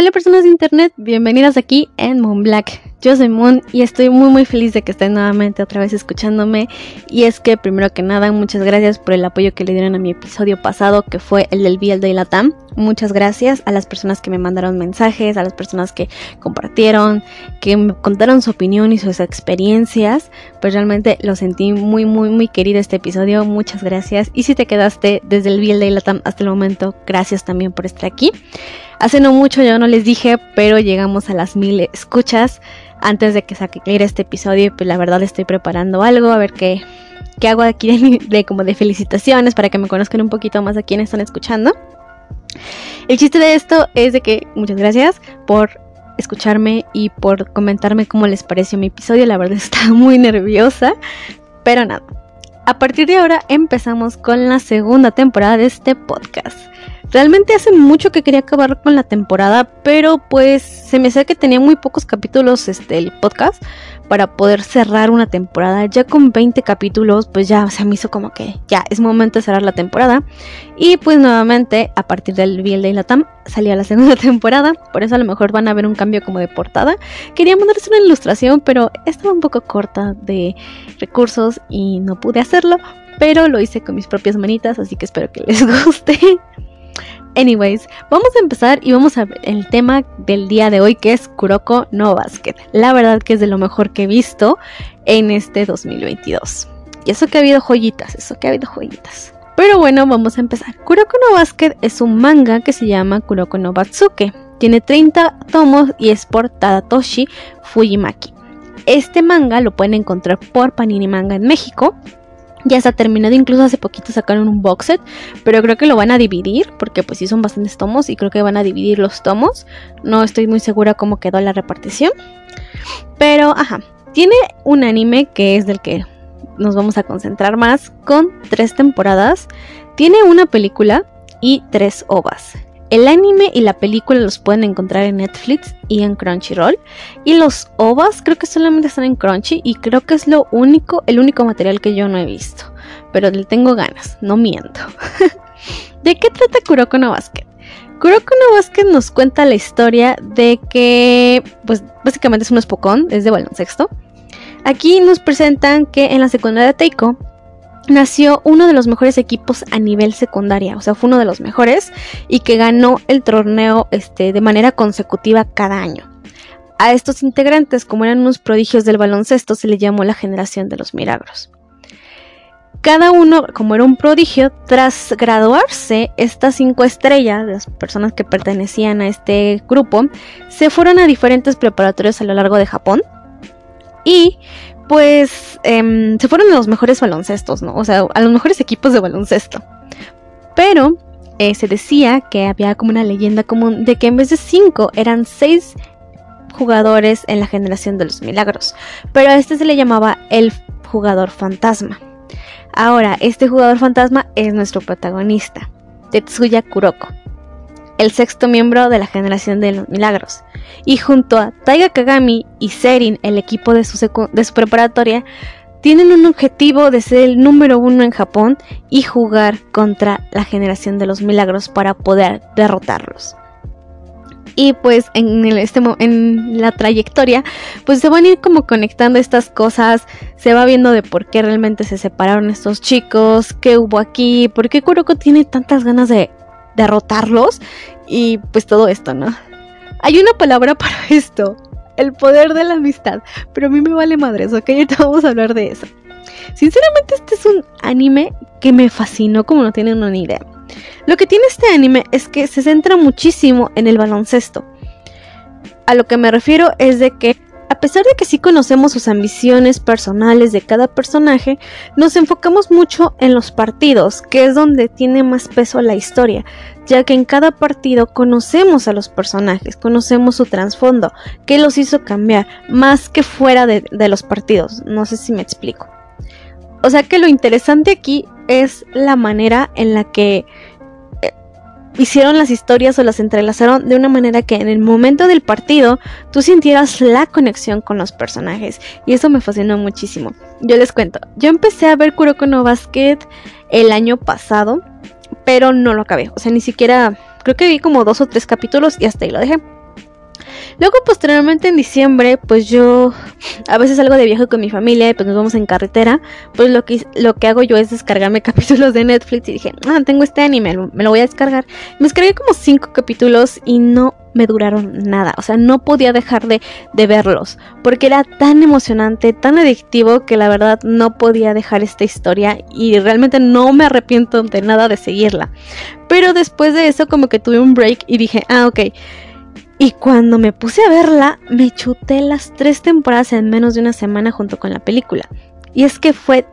Hola personas de internet, bienvenidas aquí en Moon Black. Yo soy Moon y estoy muy muy feliz de que estén nuevamente otra vez escuchándome. Y es que primero que nada, muchas gracias por el apoyo que le dieron a mi episodio pasado, que fue el del BL de Latam. Muchas gracias a las personas que me mandaron mensajes, a las personas que compartieron, que me contaron su opinión y sus experiencias. Pues realmente lo sentí muy muy muy querido este episodio. Muchas gracias. Y si te quedaste desde el BL de Latam hasta el momento, gracias también por estar aquí. Hace no mucho yo no les dije, pero llegamos a las mil escuchas antes de que saque este episodio. Pues la verdad estoy preparando algo, a ver qué, qué hago aquí de, como de felicitaciones para que me conozcan un poquito más a quienes están escuchando. El chiste de esto es de que muchas gracias por escucharme y por comentarme cómo les pareció mi episodio. La verdad está muy nerviosa, pero nada. A partir de ahora empezamos con la segunda temporada de este podcast. Realmente hace mucho que quería acabar con la temporada, pero pues se me hace que tenía muy pocos capítulos este el podcast para poder cerrar una temporada. Ya con 20 capítulos, pues ya se me hizo como que ya es momento de cerrar la temporada. Y pues nuevamente, a partir del de Latam, salía la segunda temporada. Por eso a lo mejor van a ver un cambio como de portada. Quería mandarles una ilustración, pero estaba un poco corta de recursos y no pude hacerlo. Pero lo hice con mis propias manitas, así que espero que les guste. Anyways, vamos a empezar y vamos a ver el tema del día de hoy que es Kuroko no Basket. La verdad que es de lo mejor que he visto en este 2022. Y eso que ha habido joyitas, eso que ha habido joyitas. Pero bueno, vamos a empezar. Kuroko no Basket es un manga que se llama Kuroko no Batsuke. Tiene 30 tomos y es por Tadatoshi Fujimaki. Este manga lo pueden encontrar por Panini Manga en México ya está terminado, incluso hace poquito sacaron un box set, pero creo que lo van a dividir, porque pues sí son bastantes tomos y creo que van a dividir los tomos. No estoy muy segura cómo quedó la repartición. Pero, ajá, tiene un anime que es del que nos vamos a concentrar más, con tres temporadas. Tiene una película y tres ovas. El anime y la película los pueden encontrar en Netflix y en Crunchyroll. Y los OVAs creo que solamente están en Crunchy y creo que es lo único, el único material que yo no he visto. Pero le tengo ganas, no miento. ¿De qué trata Kuroko no Basket? Kuroko no Basket nos cuenta la historia de que, pues básicamente es un espocón, es de baloncesto. Aquí nos presentan que en la secundaria Teiko nació uno de los mejores equipos a nivel secundaria, o sea, fue uno de los mejores y que ganó el torneo este, de manera consecutiva cada año. A estos integrantes, como eran unos prodigios del baloncesto, se le llamó la generación de los milagros. Cada uno, como era un prodigio, tras graduarse, estas cinco estrellas, las personas que pertenecían a este grupo, se fueron a diferentes preparatorios a lo largo de Japón y pues em, se fueron los mejores baloncestos, ¿no? O sea, a los mejores equipos de baloncesto. Pero eh, se decía que había como una leyenda común de que en vez de cinco eran seis jugadores en la generación de los milagros. Pero a este se le llamaba el jugador fantasma. Ahora, este jugador fantasma es nuestro protagonista, Tetsuya Kuroko el sexto miembro de la generación de los milagros. Y junto a Taiga Kagami y Serin, el equipo de su, de su preparatoria, tienen un objetivo de ser el número uno en Japón y jugar contra la generación de los milagros para poder derrotarlos. Y pues en, este, en la trayectoria, pues se van a ir como conectando estas cosas, se va viendo de por qué realmente se separaron estos chicos, qué hubo aquí, por qué Kuroko tiene tantas ganas de derrotarlos y pues todo esto, ¿no? Hay una palabra para esto, el poder de la amistad, pero a mí me vale madres, ok, ahorita vamos a hablar de eso. Sinceramente este es un anime que me fascinó como no tienen una idea. Lo que tiene este anime es que se centra muchísimo en el baloncesto. A lo que me refiero es de que a pesar de que sí conocemos sus ambiciones personales de cada personaje, nos enfocamos mucho en los partidos, que es donde tiene más peso la historia, ya que en cada partido conocemos a los personajes, conocemos su trasfondo, qué los hizo cambiar, más que fuera de, de los partidos. No sé si me explico. O sea que lo interesante aquí es la manera en la que hicieron las historias o las entrelazaron de una manera que en el momento del partido tú sintieras la conexión con los personajes. Y eso me fascinó muchísimo. Yo les cuento, yo empecé a ver Kuroko no Basket el año pasado, pero no lo acabé. O sea, ni siquiera, creo que vi como dos o tres capítulos y hasta ahí lo dejé. Luego posteriormente en diciembre, pues yo a veces salgo de viaje con mi familia y pues nos vamos en carretera. Pues lo que, lo que hago yo es descargarme capítulos de Netflix y dije, ah, tengo este anime, me lo voy a descargar. Me descargué como cinco capítulos y no me duraron nada. O sea, no podía dejar de, de, verlos. Porque era tan emocionante, tan adictivo que la verdad no podía dejar esta historia. Y realmente no me arrepiento de nada de seguirla. Pero después de eso como que tuve un break y dije, ah, ok. Y cuando me puse a verla, me chuté las tres temporadas en menos de una semana junto con la película. Y es que fue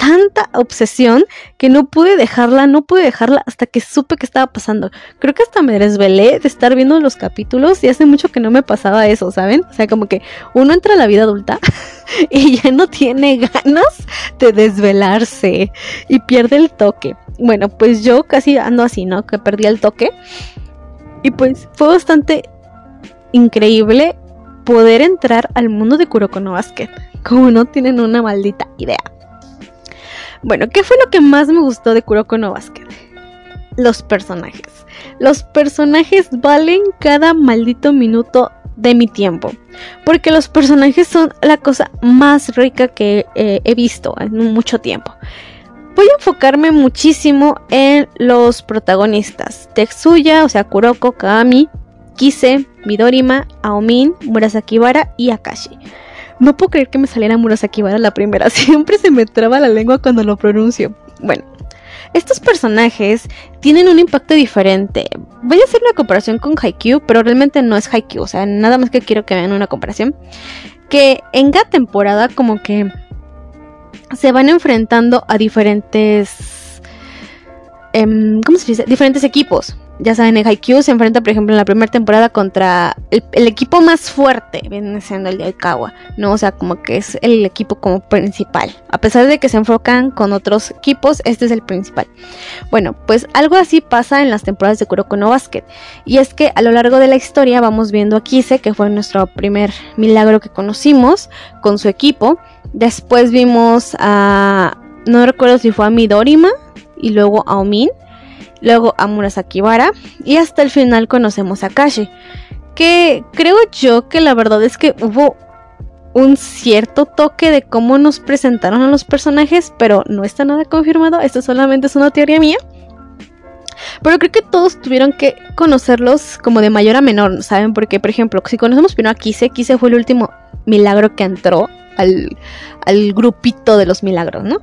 tanta obsesión que no pude dejarla, no pude dejarla hasta que supe que estaba pasando. Creo que hasta me desvelé de estar viendo los capítulos y hace mucho que no me pasaba eso, ¿saben? O sea, como que uno entra a la vida adulta y ya no tiene ganas de desvelarse y pierde el toque. Bueno, pues yo casi ando así, ¿no? Que perdí el toque. Y pues fue bastante increíble poder entrar al mundo de Kuroko no Basket. Como no tienen una maldita idea. Bueno, ¿qué fue lo que más me gustó de Kuroko no Basket? Los personajes. Los personajes valen cada maldito minuto de mi tiempo. Porque los personajes son la cosa más rica que eh, he visto en mucho tiempo. Voy a enfocarme muchísimo en los protagonistas. Tetsuya, o sea, Kuroko, Kami, Kise, Midorima, Aomin, Murasakibara y Akashi. No puedo creer que me saliera Murasaki Bara la primera. Siempre se me traba la lengua cuando lo pronuncio. Bueno, estos personajes tienen un impacto diferente. Voy a hacer una comparación con Haikyuu, pero realmente no es Haikyuu. O sea, nada más que quiero que vean una comparación. Que en cada temporada como que se van enfrentando a diferentes... Em, ¿Cómo se dice? Diferentes equipos ya saben, en Haikyuu se enfrenta, por ejemplo, en la primera temporada contra el, equipo más fuerte, viene siendo el de Aikawa, ¿no? O sea, como que es el equipo como principal. A pesar de que se enfocan con otros equipos, este es el principal. Bueno, pues algo así pasa en las temporadas de Kuroko no Basket. Y es que a lo largo de la historia vamos viendo a Kise, que fue nuestro primer milagro que conocimos, con su equipo. Después vimos a... No recuerdo si fue a Midorima y luego a Omin luego a Murasaki y hasta el final conocemos a Kashi. Que creo yo que la verdad es que hubo un cierto toque de cómo nos presentaron a los personajes, pero no está nada confirmado, esto solamente es una teoría mía. Pero creo que todos tuvieron que conocerlos como de mayor a menor, ¿saben? Porque, por ejemplo, si conocemos primero a Kise, Kise fue el último milagro que entró al, al grupito de los milagros, ¿no?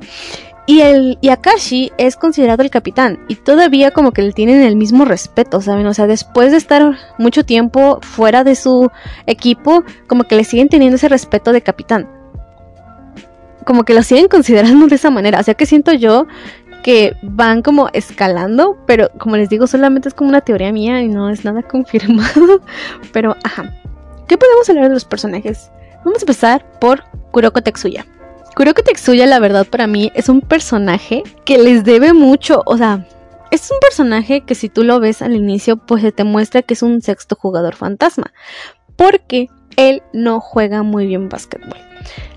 Y, el, y Akashi es considerado el capitán y todavía como que le tienen el mismo respeto, ¿saben? O sea, después de estar mucho tiempo fuera de su equipo, como que le siguen teniendo ese respeto de capitán. Como que lo siguen considerando de esa manera. O sea que siento yo que van como escalando, pero como les digo, solamente es como una teoría mía y no es nada confirmado. Pero, ajá. ¿Qué podemos hablar de los personajes? Vamos a empezar por Kuroko Tetsuya. Kuroko Tetsuya, la verdad, para mí es un personaje que les debe mucho. O sea, es un personaje que si tú lo ves al inicio, pues se te muestra que es un sexto jugador fantasma. Porque él no juega muy bien básquetbol.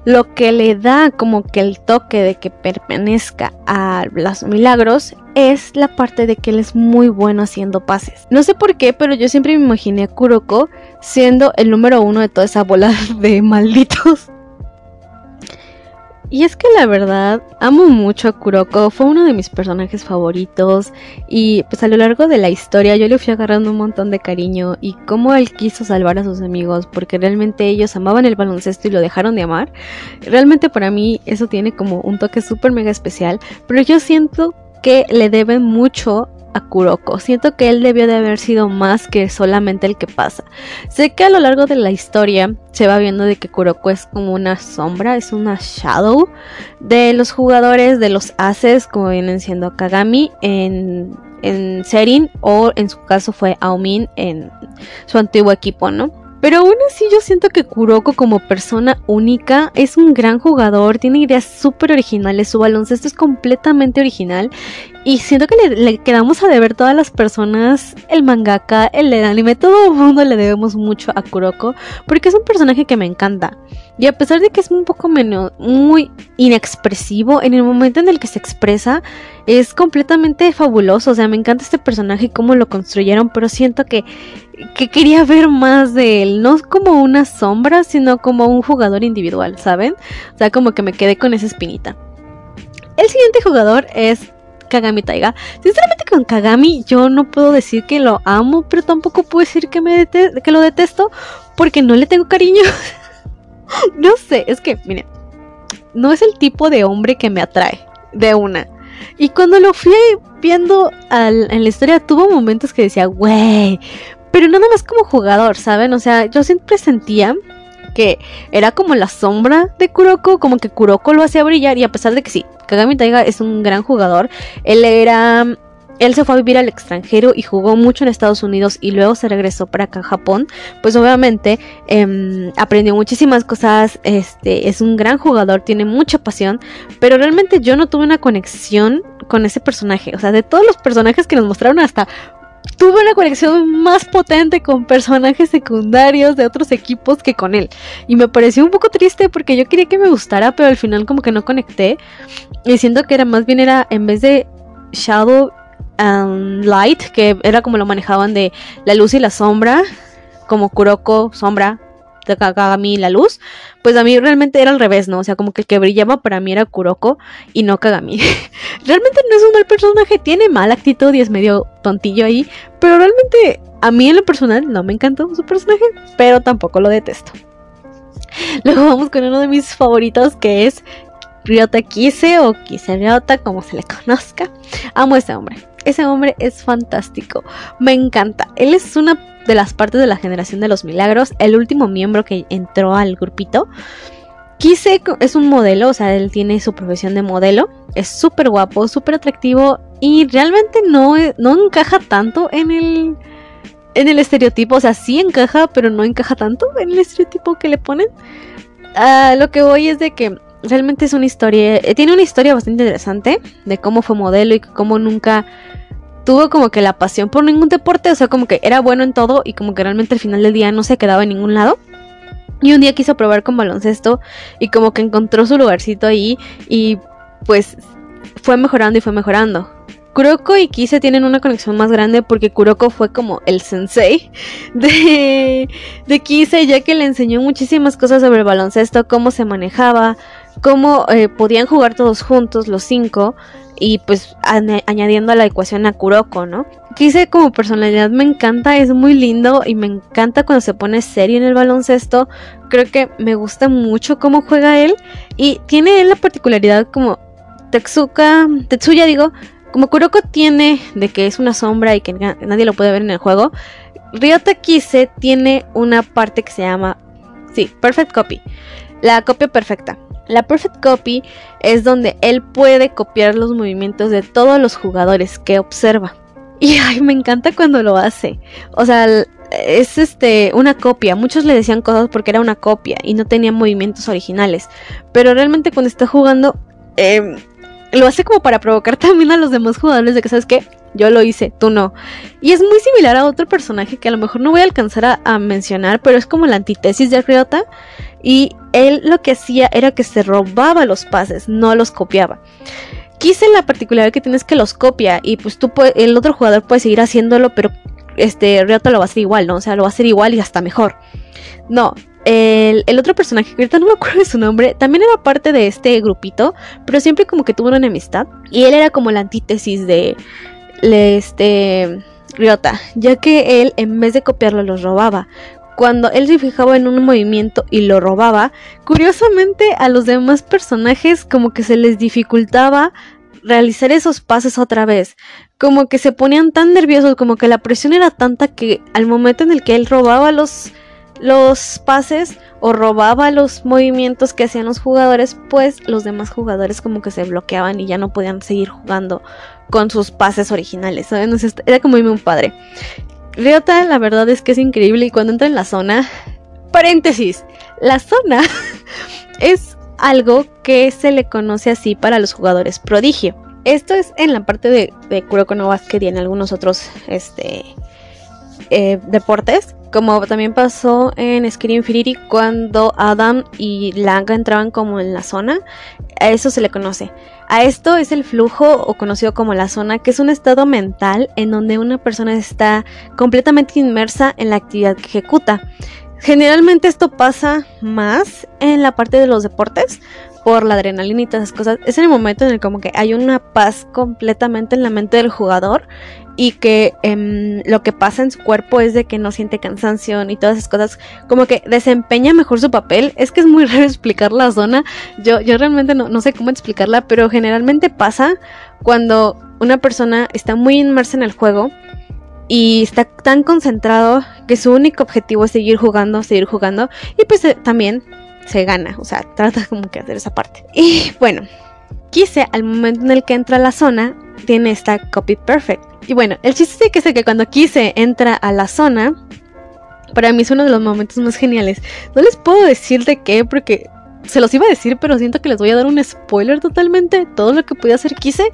Lo que le da como que el toque de que pertenezca a los milagros es la parte de que él es muy bueno haciendo pases. No sé por qué, pero yo siempre me imaginé a Kuroko siendo el número uno de toda esa bola de malditos y es que la verdad, amo mucho a Kuroko, fue uno de mis personajes favoritos y pues a lo largo de la historia yo le fui agarrando un montón de cariño y cómo él quiso salvar a sus amigos porque realmente ellos amaban el baloncesto y lo dejaron de amar. Realmente para mí eso tiene como un toque súper mega especial, pero yo siento que le deben mucho a Kuroko. Siento que él debió de haber sido más que solamente el que pasa. Sé que a lo largo de la historia se va viendo de que Kuroko es como una sombra, es una shadow de los jugadores, de los aces, como vienen siendo Kagami en, en Serin o en su caso fue Aomin en su antiguo equipo, ¿no? Pero aún así yo siento que Kuroko como persona única es un gran jugador, tiene ideas súper originales, su baloncesto es completamente original Y siento que le, quedamos a deber todas las personas, el mangaka, el anime, todo el mundo le debemos mucho a Kuroko, porque es un personaje que me encanta. Y a pesar de que es un poco menos, muy inexpresivo, en el momento en el que se expresa, es completamente fabuloso. O sea, me encanta este personaje y cómo lo construyeron, pero siento que, que quería ver más de él, no como una sombra, sino como un jugador individual, ¿saben? O sea, como que me quedé con esa espinita. El siguiente jugador es Kagami Taiga. Sinceramente con Kagami yo no puedo decir que lo amo, pero tampoco puedo decir que, me que lo detesto porque no le tengo cariño. no sé, es que, miren, no es el tipo de hombre que me atrae de una. Y cuando lo fui viendo en la historia, tuvo momentos que decía, güey, pero nada más como jugador, ¿saben? O sea, yo siempre sentía que era como la sombra de Kuroko, como que Kuroko lo hacía brillar y a pesar de que sí, Kagami Taiga es un gran jugador, él era él se fue a vivir al extranjero y jugó mucho en Estados Unidos y luego se regresó para acá a Japón, pues obviamente em, aprendió muchísimas cosas, este, es un gran jugador, tiene mucha pasión, pero realmente yo no tuve una conexión con ese personaje, o sea, de todos los personajes que nos mostraron hasta tuve una conexión más potente con personajes secundarios de otros equipos que con él. Y me pareció un poco triste porque yo quería que me gustara, pero al final como que no conecté. Y siento que era más bien era en vez de Shadow and Light, que era como lo manejaban de la luz y la sombra, como Kuroko, sombra, Kagami la luz, pues a mí realmente era al revés, ¿no? O sea, como que el que brillaba para mí era Kuroko y no Kagami. realmente no es un mal personaje, tiene mala actitud y es medio tontillo ahí, pero realmente a mí en lo personal no me encantó su personaje, pero tampoco lo detesto. Luego vamos con uno de mis favoritos que es Ryota Kise o Kise Ryota, como se le conozca. Amo a ese hombre. Ese hombre es fantástico. Me encanta. Él es una de las partes de la generación de los milagros, el último miembro que entró al grupito. Kise es un modelo, o sea, él tiene su profesión de modelo, es súper guapo, súper atractivo y realmente no, no encaja tanto en el, en el estereotipo, o sea, sí encaja, pero no encaja tanto en el estereotipo que le ponen. Ah, lo que voy es de que realmente es una historia, eh, tiene una historia bastante interesante de cómo fue modelo y cómo nunca tuvo como que la pasión por ningún deporte, o sea, como que era bueno en todo y como que realmente al final del día no se quedaba en ningún lado. Y un día quiso probar con baloncesto y como que encontró su lugarcito ahí y pues fue mejorando y fue mejorando. Kuroko y Kise tienen una conexión más grande porque Kuroko fue como el sensei de, de Kise ya que le enseñó muchísimas cosas sobre el baloncesto, cómo se manejaba, cómo eh, podían jugar todos juntos, los cinco, y pues añadiendo a la ecuación a Kuroko, ¿no? Kise como personalidad me encanta, es muy lindo y me encanta cuando se pone serio en el baloncesto. Creo que me gusta mucho cómo juega él y tiene la particularidad como Tetsuka, Tetsuya digo, como Kuroko tiene de que es una sombra y que nadie lo puede ver en el juego, Ryota Kise tiene una parte que se llama, sí, Perfect Copy, la copia perfecta. La Perfect Copy es donde él puede copiar los movimientos de todos los jugadores que observa. Y ay, me encanta cuando lo hace. O sea, es este una copia. Muchos le decían cosas porque era una copia y no tenía movimientos originales. Pero realmente cuando está jugando, em, lo hace como para provocar también a los demás jugadores de que, ¿sabes qué? Yo lo hice, tú no. Y es muy similar a otro personaje que a lo mejor no voy a alcanzar a, mencionar, pero es como la antítesis de Ryota. Y él lo que hacía era que se robaba los pases, no los copiaba. Quise la particularidad que tienes que los copia y pues tú el otro jugador puede seguir haciéndolo, pero este Ryota lo va a hacer igual, ¿no? O sea, lo va a hacer igual y hasta mejor. No, el, otro personaje, que ahorita no me acuerdo de su nombre, también era parte de este grupito, pero siempre como que tuvo una enemistad. Y él era como la antítesis de, de este Ryota, ya que él en vez de copiarlo los robaba cuando él se fijaba en un movimiento y lo robaba, curiosamente a los demás personajes como que se les dificultaba realizar esos pases otra vez. Como que se ponían tan nerviosos, como que la presión era tanta que al momento en el que él robaba los, los pases o robaba los movimientos que hacían los jugadores, pues los demás jugadores como que se bloqueaban y ya no podían seguir jugando con sus pases originales. ¿saben? era como un padre. Ryota la verdad es que es increíble y cuando entra en la zona, paréntesis, la zona es algo que se le conoce así para los jugadores prodigio. Esto es en la parte de, de Kuroko no Basket y en algunos otros este, eh, deportes. Como también pasó en Skin Infinity cuando Adam y Langa entraban como en la zona. A eso se le conoce. A esto es el flujo o conocido como la zona, que es un estado mental en donde una persona está completamente inmersa en la actividad que ejecuta. Generalmente esto pasa más en la parte de los deportes por la adrenalina y todas esas cosas. Es en el momento en el como que hay una paz completamente en la mente del jugador y que em, lo que pasa en su cuerpo es de que no siente cansancio y todas esas cosas, como que desempeña mejor su papel. Es que es muy raro explicar la zona, yo, yo realmente no, no sé cómo explicarla, pero generalmente pasa cuando una persona está muy inmersa en el juego y está tan concentrado que su único objetivo es seguir jugando, seguir jugando y pues eh, también se gana, o sea, trata como que hacer esa parte. Y bueno, Quise al momento en el que entra a la zona tiene esta copy perfect. Y bueno, el chiste es que cuando Quise entra a la zona, para mí es uno de los momentos más geniales. No les puedo decir de qué porque se los iba a decir, pero siento que les voy a dar un spoiler totalmente, todo lo que podía hacer Quise,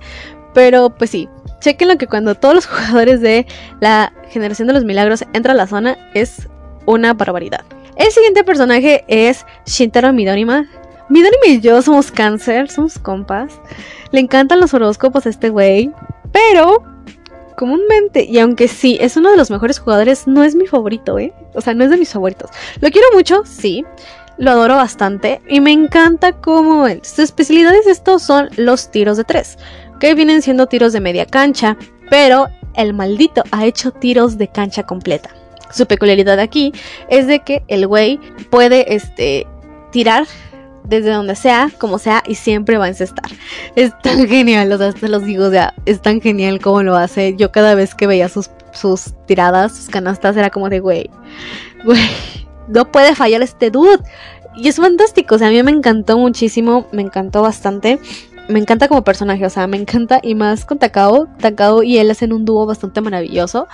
pero pues sí, chequen que cuando todos los jugadores de la generación de los milagros entran a la zona es una barbaridad. El siguiente personaje es Shintaro Midorima, Midorima y yo somos cáncer, somos compas. Le encantan los horóscopos a este güey. Pero, comúnmente, y aunque sí, es uno de los mejores jugadores, no es mi favorito, ¿eh? O sea, no es de mis favoritos. Lo quiero mucho, sí. Lo adoro bastante. Y me encanta cómo él. Sus especialidades estos son los tiros de tres. Que vienen siendo tiros de media cancha. Pero el maldito ha hecho tiros de cancha completa. Su peculiaridad aquí es de que el güey puede este, tirar desde donde sea, como sea, y siempre va a encestar. Es tan genial, o los digo, o sea, es tan genial como lo hace. Yo cada vez que veía sus, sus tiradas, sus canastas, era como de, güey, güey, no puede fallar este dude. Y es fantástico, o sea, a mí me encantó muchísimo, me encantó bastante. Me encanta como personaje, o sea, me encanta y más con Takao. Takao y él hacen un dúo bastante maravilloso.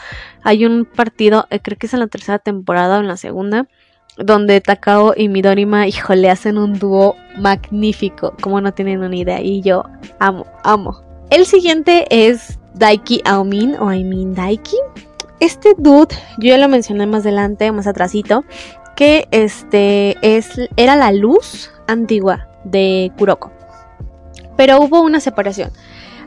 Hay un partido, eh, creo que es en la tercera temporada o en la segunda, donde Takao y Midorima, híjole, hacen un dúo magnífico, como no tienen una idea, y yo amo, amo. El siguiente es Daiki Aomin o Aimin Daiki. Este dude, yo ya lo mencioné más adelante, más atrasito, que este es, era la luz antigua de Kuroko. Pero hubo una separación.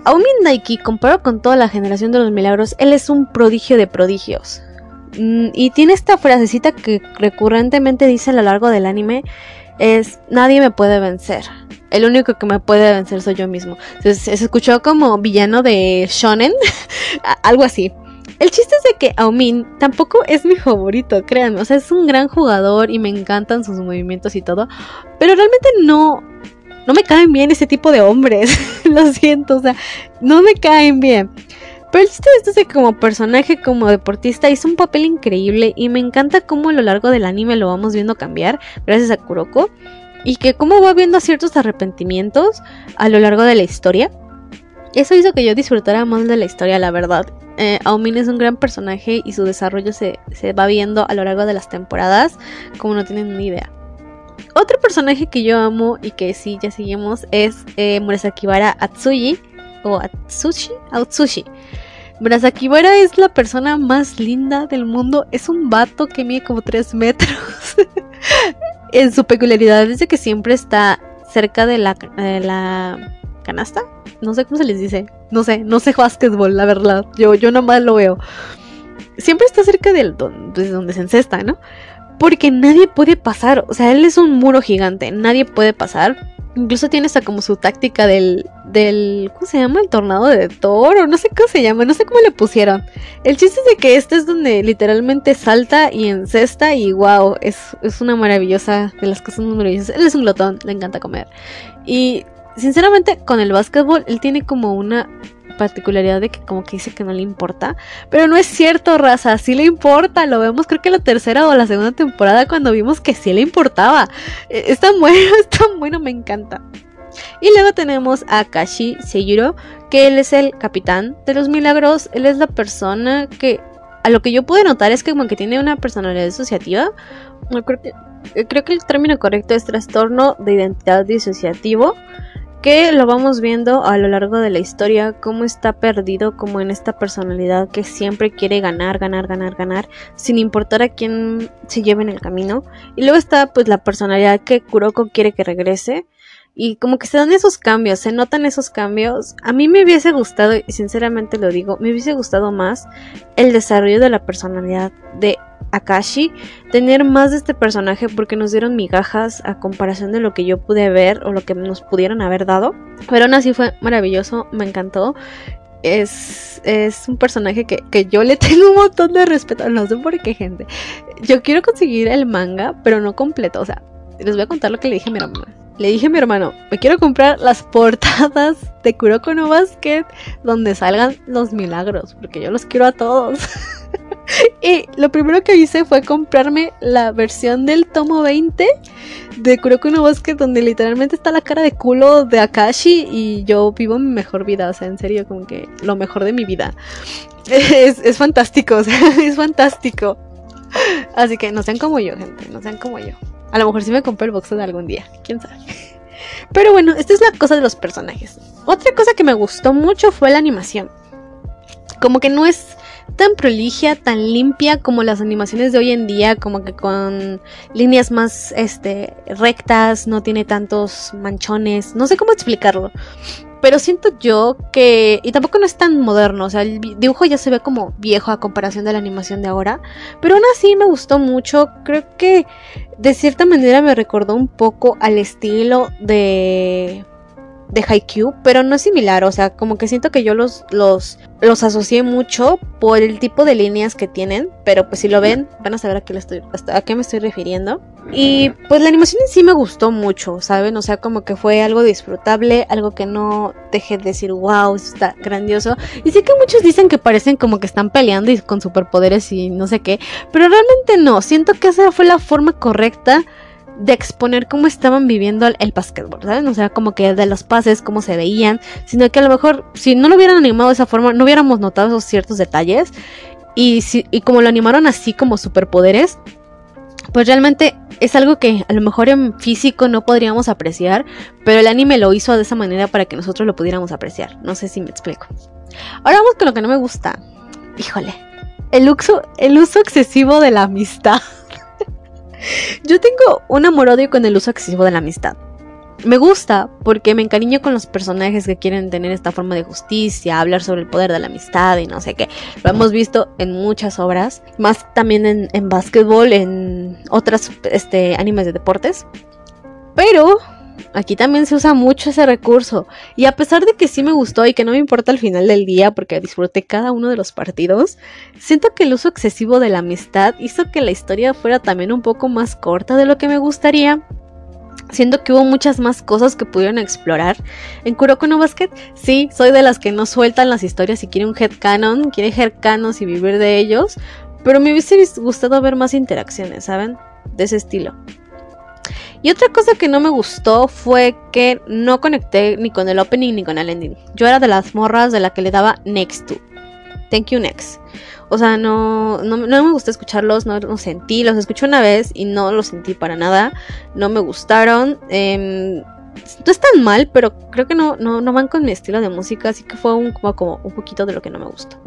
Aomin Daiki, comparado con toda la generación de los milagros, él es un prodigio de prodigios. Mm, y tiene esta frasecita que recurrentemente dice a lo largo del anime. Es, nadie me puede vencer. El único que me puede vencer soy yo mismo. Se, se escuchó como villano de Shonen. algo así. El chiste es de que Aomin tampoco es mi favorito, créanme. O sea, es un gran jugador y me encantan sus movimientos y todo. Pero realmente no. No me caen bien ese tipo de hombres. Lo siento, o sea, no me caen bien. Pero el chiste de esto como personaje, como deportista, hizo un papel increíble y me encanta cómo a lo largo del anime lo vamos viendo cambiar gracias a Kuroko y que cómo va viendo ciertos arrepentimientos a lo largo de la historia. Eso hizo que yo disfrutara más de la historia, la verdad. Eh, es un gran personaje y su desarrollo se, va viendo a lo largo de las temporadas, como no tienen ni idea. Otro personaje que yo amo y que sí ya seguimos es eh, Murasakibara Atsushi o Atsushi, Atsushi. Murasakibara es la persona más linda del mundo. Es un vato que mide como 3 metros. en su peculiaridad es de que siempre está cerca de la, la canasta. No sé cómo se les dice. No sé, no sé básquetbol, la verdad. Yo, yo nomás lo veo. Siempre está cerca del de donde se encesta, ¿no? Porque nadie puede pasar. O sea, él es un muro gigante. Nadie puede pasar. Incluso tiene hasta como su táctica del, del, ¿cómo se llama? El tornado de Thor, no sé cómo se llama, no sé cómo le pusieron. El chiste es de que este es donde literalmente salta y encesta y wow, es, es una maravillosa, de las cosas más maravillosas. Él es un glotón, le encanta comer. Y sinceramente con el básquetbol, él tiene como una particularidad de que como que dice que no le importa. Pero no es cierto, raza, sí le importa. Lo vemos creo que la tercera o la segunda temporada cuando vimos que sí le importaba. E, es tan bueno, es bueno, me encanta. Y luego tenemos a Kashi Seijiro, que él es el capitán de los milagros. Él es la persona que, a lo que yo pude notar es que como que tiene una personalidad disociativa. Creo que, creo que el término correcto es trastorno de identidad disociativo que lo vamos viendo a lo largo de la historia, cómo está perdido como en esta personalidad que siempre quiere ganar, ganar, ganar, ganar, sin importar a quién se lleve en el camino. Y luego está pues la personalidad que Kuroko quiere que regrese. Y como que se dan esos cambios, se notan esos cambios. A mí me hubiese gustado, y sinceramente lo digo, me hubiese gustado más el desarrollo de la personalidad de Akashi, tener más de este personaje porque nos dieron migajas a comparación de lo que yo pude ver o lo que nos pudieron haber dado. Pero aún así fue maravilloso, me encantó. Es, es un personaje que, que, yo le tengo un montón de respeto. No sé por qué, gente. Yo quiero conseguir el manga, pero no completo. O sea, les voy a contar lo que le dije a mi hermano. Le dije a mi hermano, me quiero comprar las portadas de Kuroko no Basket donde salgan los milagros, porque yo los quiero a todos. y lo primero que hice fue comprarme la versión del tomo 20 de Kuroko no Basket donde literalmente está la cara de culo de Akashi y yo vivo mi mejor vida, o sea, en serio, como que lo mejor de mi vida. Es, fantástico, o sea, es fantástico. Así que no sean como yo, gente, no sean como yo. A lo mejor sí me compré el box de algún día, quién sabe. Pero bueno, esta es la cosa de los personajes. Otra cosa que me gustó mucho fue la animación. Como que no es tan proligia, tan limpia como las animaciones de hoy en día, como que con líneas más este rectas, no tiene tantos manchones, no sé cómo explicarlo. Pero siento yo que. Y tampoco no es tan moderno. O sea, el dibujo ya se ve como viejo a comparación de la animación de ahora. Pero aún así me gustó mucho. Creo que de cierta manera me recordó un poco al estilo de de Haikyuu, pero no es similar, o sea, como que siento que yo los, los, los asocié mucho por el tipo de líneas que tienen, pero pues si lo ven van a saber a qué, estoy, a qué me estoy refiriendo. Y pues la animación en sí me gustó mucho, ¿saben? O sea, como que fue algo disfrutable, algo que no dejé de decir, wow, está grandioso. Y sí que muchos dicen que parecen como que están peleando y con superpoderes y no sé qué, pero realmente no, siento que esa fue la forma correcta de exponer cómo estaban viviendo el, el básquetbol, ¿saben? O sea, como que de los pases, cómo se veían, sino que a lo mejor si no lo hubieran animado de esa forma, no hubiéramos notado esos ciertos detalles. Y, si, y como lo animaron así como superpoderes, pues realmente es algo que a lo mejor en físico no podríamos apreciar, pero el anime lo hizo de esa manera para que nosotros lo pudiéramos apreciar. No sé si me explico. Ahora vamos con lo que no me gusta. Híjole, el uso, el uso excesivo de la amistad. Yo tengo un amor-odio con el uso excesivo de la amistad. Me gusta porque me encariño con los personajes que quieren tener esta forma de justicia, hablar sobre el poder de la amistad y no sé qué. Lo hemos visto en muchas obras, más también en, en básquetbol, en otras este, animes de deportes. Pero Aquí también se usa mucho ese recurso. Y a pesar de que sí me gustó y que no me importa al final del día porque disfruté cada uno de los partidos, siento que el uso excesivo de la amistad hizo que la historia fuera también un poco más corta de lo que me gustaría. Siento que hubo muchas más cosas que pudieron explorar. En Kuroko no Basket, sí, soy de las que no sueltan las historias y quiere un headcanon, quiere headcanos y vivir de ellos. Pero me hubiese gustado ver más interacciones, ¿saben? De ese estilo. Y otra cosa que no me gustó fue que no conecté ni con el opening ni con el ending. Yo era de las morras de la que le daba next to. Thank you next. O sea, no, no, me gustó escucharlos, no los sentí. Los escuché una vez y no los sentí para nada. No me gustaron. Eh, no es tan mal, pero creo que no, no, van con mi estilo de música, así que fue un, como, un poquito de lo que no me gustó.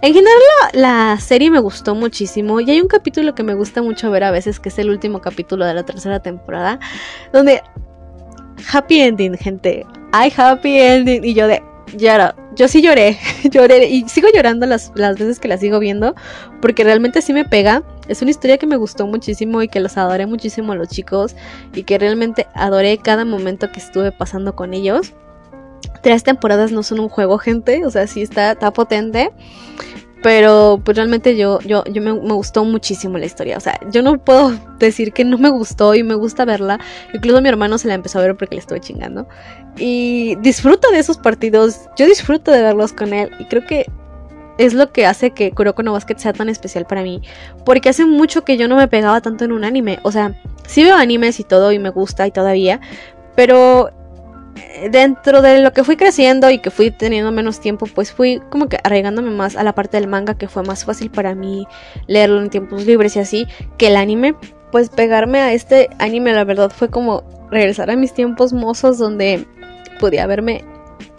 En general la, serie me gustó muchísimo y hay un capítulo que me gusta mucho ver a veces, que es el último capítulo de la tercera temporada, donde happy ending, gente. Hay happy ending y yo de lloro. Yo sí lloré, lloré y sigo llorando las, las veces que la sigo viendo porque realmente sí me pega. Es una historia que me gustó muchísimo y que los adoré muchísimo a los chicos y que realmente adoré cada momento que estuve pasando con ellos. Tres temporadas no son un juego, gente, o sea, sí está, está potente. Pero pues realmente yo, yo, yo me, gustó muchísimo la historia. O sea, yo no puedo decir que no me gustó y me gusta verla. Incluso mi hermano se la empezó a ver porque le estuve chingando. Y disfruto de esos partidos. Yo disfruto de verlos con él. Y creo que es lo que hace que Kuroko no Basket sea tan especial para mí. Porque hace mucho que yo no me pegaba tanto en un anime. O sea, sí veo animes y todo y me gusta y todavía. Pero dentro de lo que fui creciendo y que fui teniendo menos tiempo, pues fui como que arraigándome más a la parte del manga que fue más fácil para mí leerlo en tiempos libres y así que el anime. Pues pegarme a este anime la verdad fue como regresar a mis tiempos mozos donde podía verme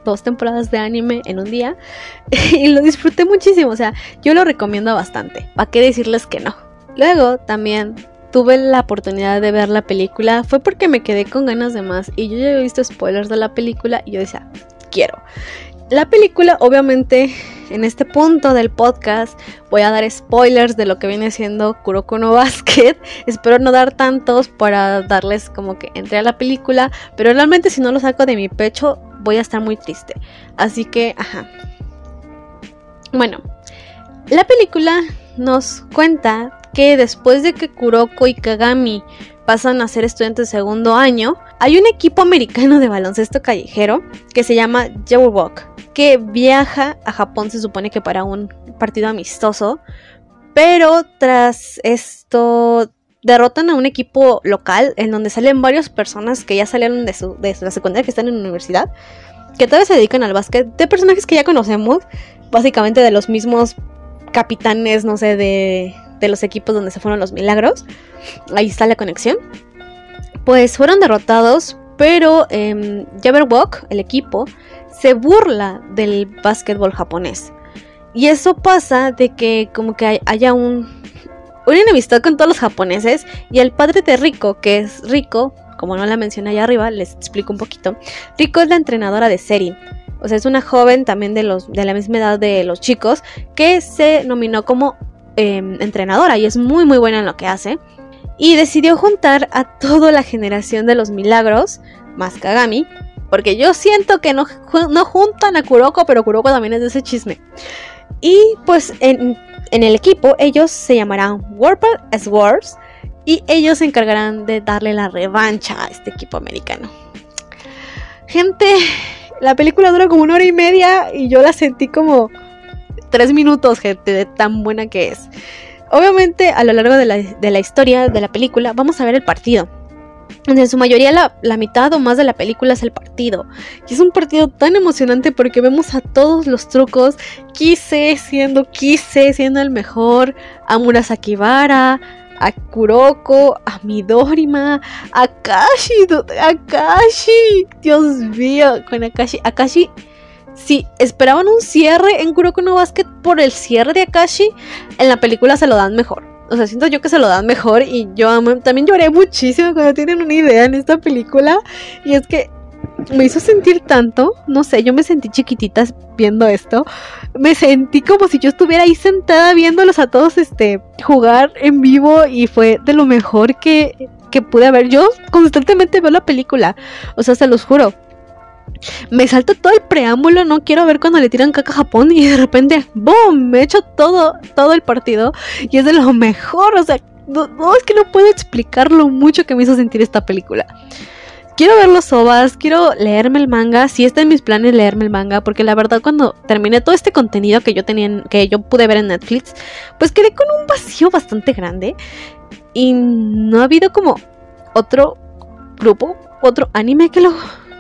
dos temporadas de anime en un día y lo disfruté muchísimo, o sea, yo lo recomiendo bastante, ¿para qué decirles que no? Luego también tuve la oportunidad de ver la película fue porque me quedé con ganas de más y yo ya había visto spoilers de la película y yo decía, quiero. La película, obviamente, en este punto del podcast voy a dar spoilers de lo que viene siendo Kuroko no Basket. Espero no dar tantos para darles como que entre a la película, pero realmente si no lo saco de mi pecho voy a estar muy triste. Así que, ajá. Bueno, la película nos cuenta que después de que Kuroko y Kagami pasan a ser estudiantes de segundo año, hay un equipo americano de baloncesto callejero que se llama Jawbok, que viaja a Japón se supone que para un partido amistoso, pero tras esto derrotan a un equipo local en donde salen varias personas que ya salieron de, su, de la secundaria, que están en la universidad, que todavía se dedican al básquet, de personajes que ya conocemos, básicamente de los mismos capitanes, no sé, de, de los equipos donde se fueron los milagros. Ahí está la conexión. Pues fueron derrotados, pero eh, Jabberwock, el equipo, se burla del básquetbol japonés. Y eso pasa de que como que haya un, una enemistad con todos los japoneses y el padre de Rico, que es Rico, como no la mencioné allá arriba, les explico un poquito. Rico es la entrenadora de Serin. O sea, es una joven también de, los, de la misma edad de los chicos que se nominó como Em, entrenadora y es muy muy buena en lo que hace. Y decidió juntar a toda la generación de los milagros, más Kagami, porque yo siento que no, no juntan a Kuroko, pero Kuroko también es de ese chisme. Y pues en, el equipo ellos se llamarán Warped Swords y ellos se encargarán de darle la revancha a este equipo americano. Gente, la película dura como una hora y media y yo la sentí como tres minutos, gente, de tan buena que es. Obviamente, a lo largo de la, historia de la película, vamos a ver el partido. En su mayoría la, mitad o más de la película es el partido. Y es un partido tan emocionante porque vemos a todos los trucos. Kise siendo Kise, siendo el mejor. A Murasakibara, a Kuroko, a Midorima, a Akashi, Akashi. Dios mío, con Akashi. Akashi si esperaban un cierre en Kuroko no Basket por el cierre de Akashi, en la película se lo dan mejor. O sea, siento yo que se lo dan mejor y yo también lloré muchísimo cuando tienen una idea en esta película. Y es que me hizo sentir tanto, no sé, yo me sentí chiquitita viendo esto. Me sentí como si yo estuviera ahí sentada viéndolos a todos este jugar en vivo y fue de lo mejor que, que pude ver. Yo constantemente veo la película, o sea, se los juro me salto todo el preámbulo, no quiero ver cuando le tiran caca a Japón y de repente, ¡boom! Me echo todo, todo el partido y es de lo mejor, o sea, no, es que no puedo explicar lo mucho que me hizo sentir esta película. Quiero ver los ovas, quiero leerme el manga, si está en mis planes leerme el manga, porque la verdad cuando terminé todo este contenido que yo tenía, que yo pude ver en Netflix, pues quedé con un vacío bastante grande y no ha habido como otro grupo, otro anime que lo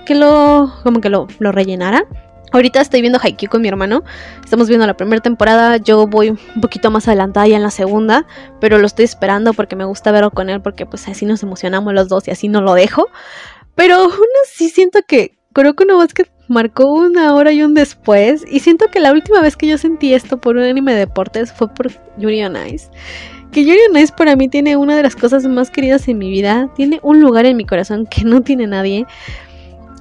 que lo, como que lo, lo rellenara. Ahorita estoy viendo Haikyuu con mi hermano. Estamos viendo la primera temporada. Yo voy un poquito más adelantada ya en la segunda. Pero lo estoy esperando porque me gusta verlo con él. Porque pues así nos emocionamos los dos y así no lo dejo. Pero aún así siento que Kuroko no Basket marcó una hora y un después. Y siento que la última vez que yo sentí esto por un anime de deportes fue por Yuri on Ice. Que Yuri on Ice para mí tiene una de las cosas más queridas en mi vida. Tiene un lugar en mi corazón que no tiene nadie.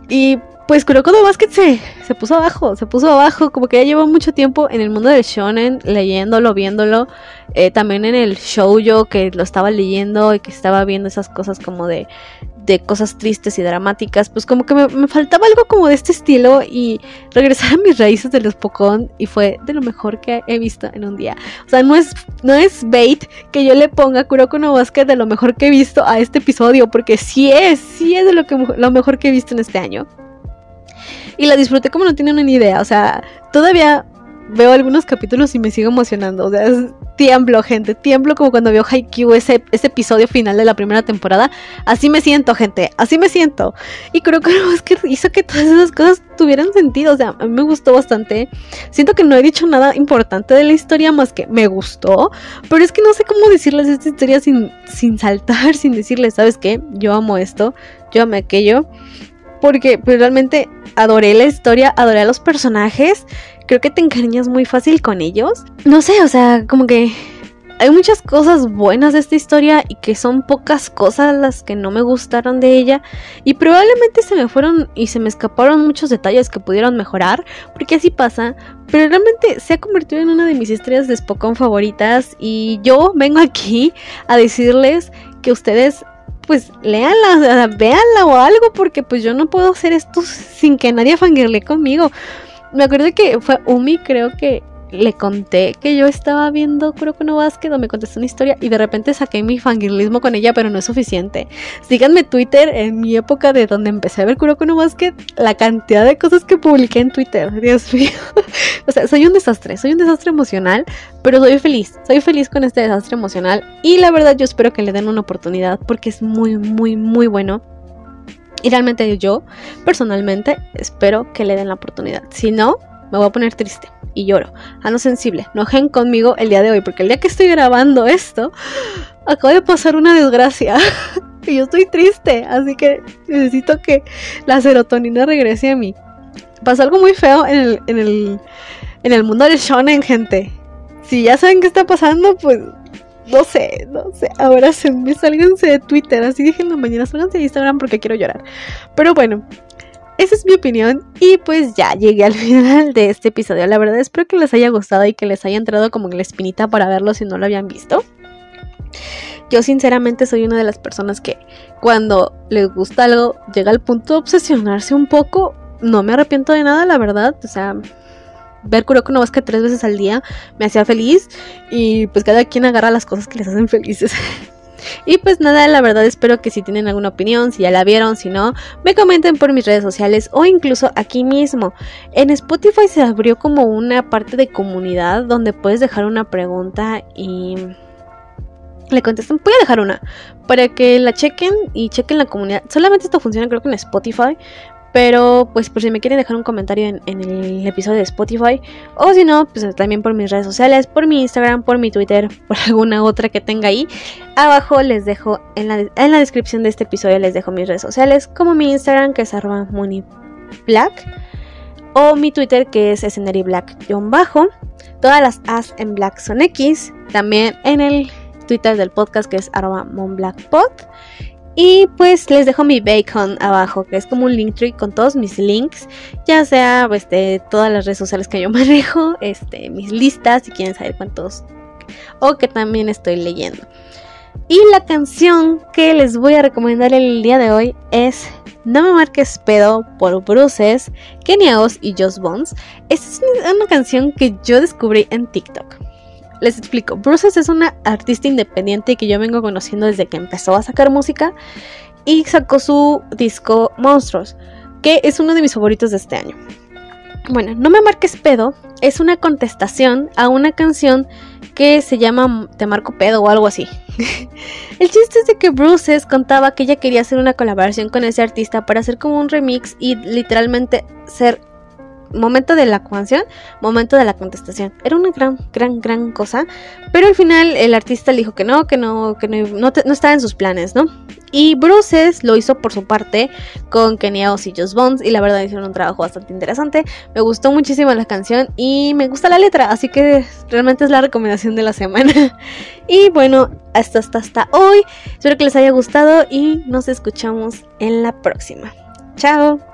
Y pues Kuroko no Basket se, se puso abajo, se puso abajo, como que ya lleva mucho tiempo en el mundo del shonen, leyéndolo, viéndolo, eh, también en el show yo que lo estaba leyendo y que estaba viendo esas cosas como de, de cosas tristes y dramáticas, pues como que me, faltaba algo como de este estilo y regresar a mis raíces de los y fue de lo mejor que he visto en un día. O sea, no es, no es bait que yo le ponga Kuroko no Basket de lo mejor que he visto a este episodio, porque sí es, sí es de lo, que, lo mejor que he visto en este año. Y la disfruté como no tienen ni idea. O sea, todavía veo algunos capítulos y me sigo emocionando. O sea, tiemblo, gente. Tiemblo como cuando veo Haikyuu, ese, ese episodio final de la primera temporada. Así me siento, gente. Así me siento. Y creo que es que hizo que todas esas cosas tuvieran sentido. O sea, a mí me gustó bastante. Siento que no he dicho nada importante de la historia más que me gustó. Pero es que no sé cómo decirles esta historia sin, sin saltar, sin decirles, ¿sabes qué? Yo amo esto. Yo amo aquello porque pues, realmente adoré la historia, adoré a los personajes. Creo que te encariñas muy fácil con ellos. No sé, o sea, como que hay muchas cosas buenas de esta historia y que son pocas cosas las que no me gustaron de ella. Y probablemente se me fueron y se me escaparon muchos detalles que pudieron mejorar porque así pasa. Pero realmente se ha convertido en una de mis historias de Spokon favoritas y yo vengo aquí a decirles que ustedes pues leanla, véanla o algo porque pues yo no puedo hacer esto sin que nadie fangirle conmigo me acuerdo que fue Umi creo que le conté que yo estaba viendo Kuroko no Basket o me contestó una historia y de repente saqué mi fangirlismo con ella, pero no es suficiente. Síganme Twitter en mi época de donde empecé a ver Kuroko no Basket, la cantidad de cosas que publiqué en Twitter, Dios mío. o sea, soy un desastre, soy un desastre emocional, pero soy feliz, soy feliz con este desastre emocional y la verdad yo espero que le den una oportunidad porque es muy, muy, muy bueno. Y realmente yo, personalmente, espero que le den la oportunidad. Si no, me voy a poner triste y lloro. Sensible. No gen conmigo el día de hoy, porque el día que estoy grabando esto, acabo de pasar una desgracia. y yo estoy triste, así que necesito que la serotonina regrese a mí. Pasó algo muy feo en el, en el, en el mundo del shonen, gente. Si ya saben qué está pasando, pues no sé, no sé. Ahora se me salganse de Twitter. Así dije en la mañana, salganse de Instagram porque quiero llorar. Pero bueno, esa es mi opinión y pues ya llegué al final de este episodio. La verdad espero que les haya gustado y que les haya entrado como en la espinita para verlo si no lo habían visto. Yo sinceramente soy una de las personas que cuando les gusta algo llega al punto de obsesionarse un poco. No me arrepiento de nada, la verdad. O sea, ver Kuroko no que tres veces al día me hacía feliz y pues cada quien agarra las cosas que les hacen felices. Y pues nada, la verdad espero que si tienen alguna opinión, si ya la vieron, si no, me comenten por mis redes sociales o incluso aquí mismo. En Spotify se abrió como una parte de comunidad donde puedes dejar una pregunta y le contestan. Voy a dejar una para que la chequen y chequen la comunidad. Solamente esto funciona creo que en Spotify, pero pues por si me quieren dejar un comentario en, el episodio de Spotify. O si no, pues también por mis redes sociales, por mi Instagram, por mi Twitter, por alguna otra que tenga ahí. Abajo les dejo en la, en la descripción de este episodio les dejo mis redes sociales. Como mi Instagram que es arroba black O mi Twitter que es escenaryblack-bajo. Todas las as en black son X. También en el Twitter del podcast que es arroba monblackpod. Y pues les dejo mi bacon abajo, que es como un link tree con todos mis links, ya sea pues, todas las redes sociales que yo manejo, este, mis listas, si quieren saber cuántos, o que también estoy leyendo. Y la canción que les voy a recomendar el día de hoy es No me marques pedo por Bruces, Kenia Oz y Joss Bones. Esta es una canción que yo descubrí en TikTok. Les explico, Bruces es una artista independiente que yo vengo conociendo desde que empezó a sacar música y sacó su disco Monstruos, que es uno de mis favoritos de este año. Bueno, No me marques pedo es una contestación a una canción que se llama Te marco pedo o algo así. El chiste es de que Bruces contaba que ella quería hacer una colaboración con ese artista para hacer como un remix y literalmente ser momento de la canción, momento de la contestación. Era una gran, gran, gran cosa. Pero al final el artista le dijo que no, que no, que no, estaba en sus planes, ¿no? Y Bruces lo hizo por su parte con Kenia Oz y Bones. Y la verdad hicieron un trabajo bastante interesante. Me gustó muchísimo la canción y me gusta la letra. Así que realmente es la recomendación de la semana. y bueno, hasta, hasta, hasta hoy. Espero que les haya gustado y nos escuchamos en la próxima. Chao.